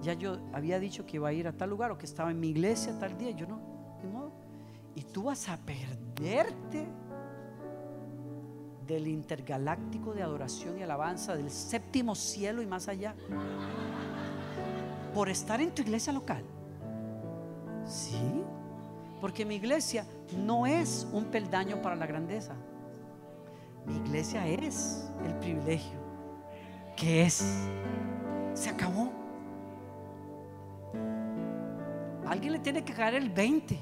Speaker 1: Ya yo había dicho que iba a ir a tal lugar o que estaba en mi iglesia tal día. Yo no. Y tú vas a perderte del intergaláctico de adoración y alabanza, del séptimo cielo y más allá, por estar en tu iglesia local. Sí, porque mi iglesia no es un peldaño para la grandeza. Mi iglesia es el privilegio que es. Se acabó. Alguien le tiene que caer el 20 de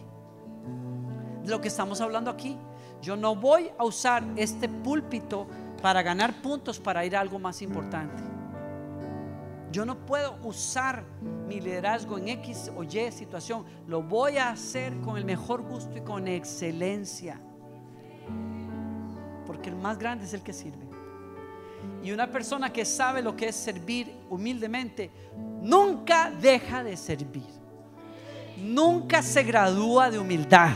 Speaker 1: lo que estamos hablando aquí. Yo no voy a usar este púlpito para ganar puntos para ir a algo más importante. Yo no puedo usar mi liderazgo en X o Y situación. Lo voy a hacer con el mejor gusto y con excelencia. Porque el más grande es el que sirve. Y una persona que sabe lo que es servir humildemente, nunca deja de servir. Nunca se gradúa de humildad.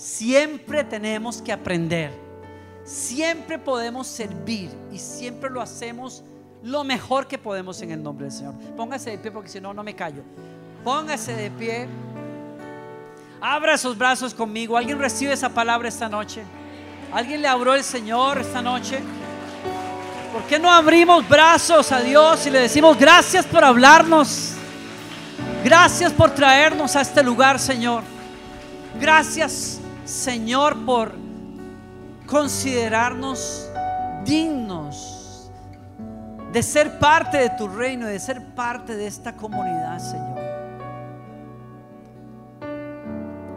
Speaker 1: Siempre tenemos que aprender. Siempre podemos servir y siempre lo hacemos lo mejor que podemos en el nombre del Señor. Póngase de pie porque si no, no me callo. Póngase de pie. Abra sus brazos conmigo. ¿Alguien recibe esa palabra esta noche? ¿Alguien le abrió el Señor esta noche? ¿Por qué no abrimos brazos a Dios y le decimos gracias por hablarnos? Gracias por traernos a este lugar, Señor. Gracias Señor, por considerarnos dignos de ser parte de tu reino, de ser parte de esta comunidad, Señor.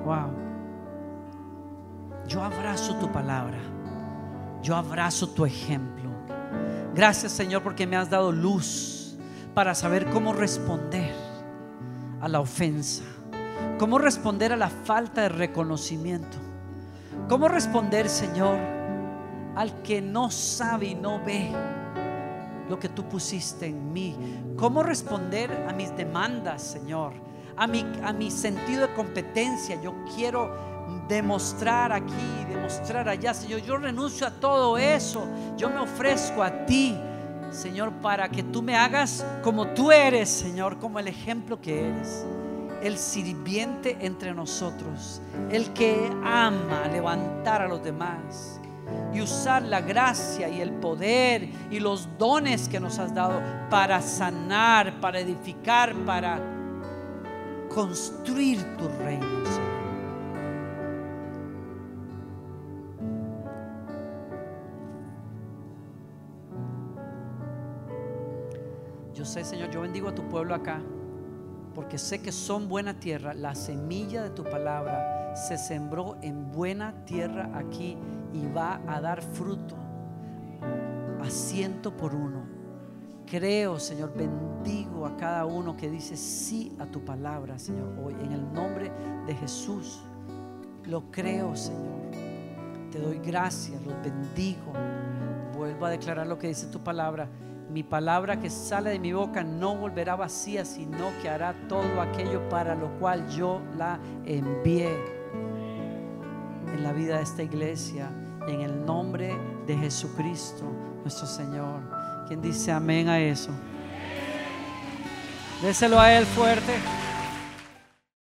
Speaker 1: Wow. Yo abrazo tu palabra. Yo abrazo tu ejemplo. Gracias, Señor, porque me has dado luz para saber cómo responder a la ofensa ¿Cómo responder a la falta de reconocimiento? ¿Cómo responder, Señor, al que no sabe y no ve lo que tú pusiste en mí? ¿Cómo responder a mis demandas, Señor? A mi, a mi sentido de competencia. Yo quiero demostrar aquí, demostrar allá, Señor. Yo renuncio a todo eso. Yo me ofrezco a ti, Señor, para que tú me hagas como tú eres, Señor, como el ejemplo que eres el sirviente entre nosotros, el que ama levantar a los demás y usar la gracia y el poder y los dones que nos has dado para sanar, para edificar, para construir tu reino. Yo sé, Señor, yo bendigo a tu pueblo acá, porque sé que son buena tierra. La semilla de tu palabra se sembró en buena tierra aquí y va a dar fruto a ciento por uno. Creo, Señor, bendigo a cada uno que dice sí a tu palabra, Señor, hoy. En el nombre de Jesús. Lo creo, Señor. Te doy gracias, los bendigo. Vuelvo a declarar lo que dice tu palabra. Mi palabra que sale de mi boca no volverá vacía, sino que hará todo aquello para lo cual yo la envié en la vida de esta iglesia, en el nombre de Jesucristo, nuestro Señor. ¿Quién dice amén a eso? Déselo a Él fuerte.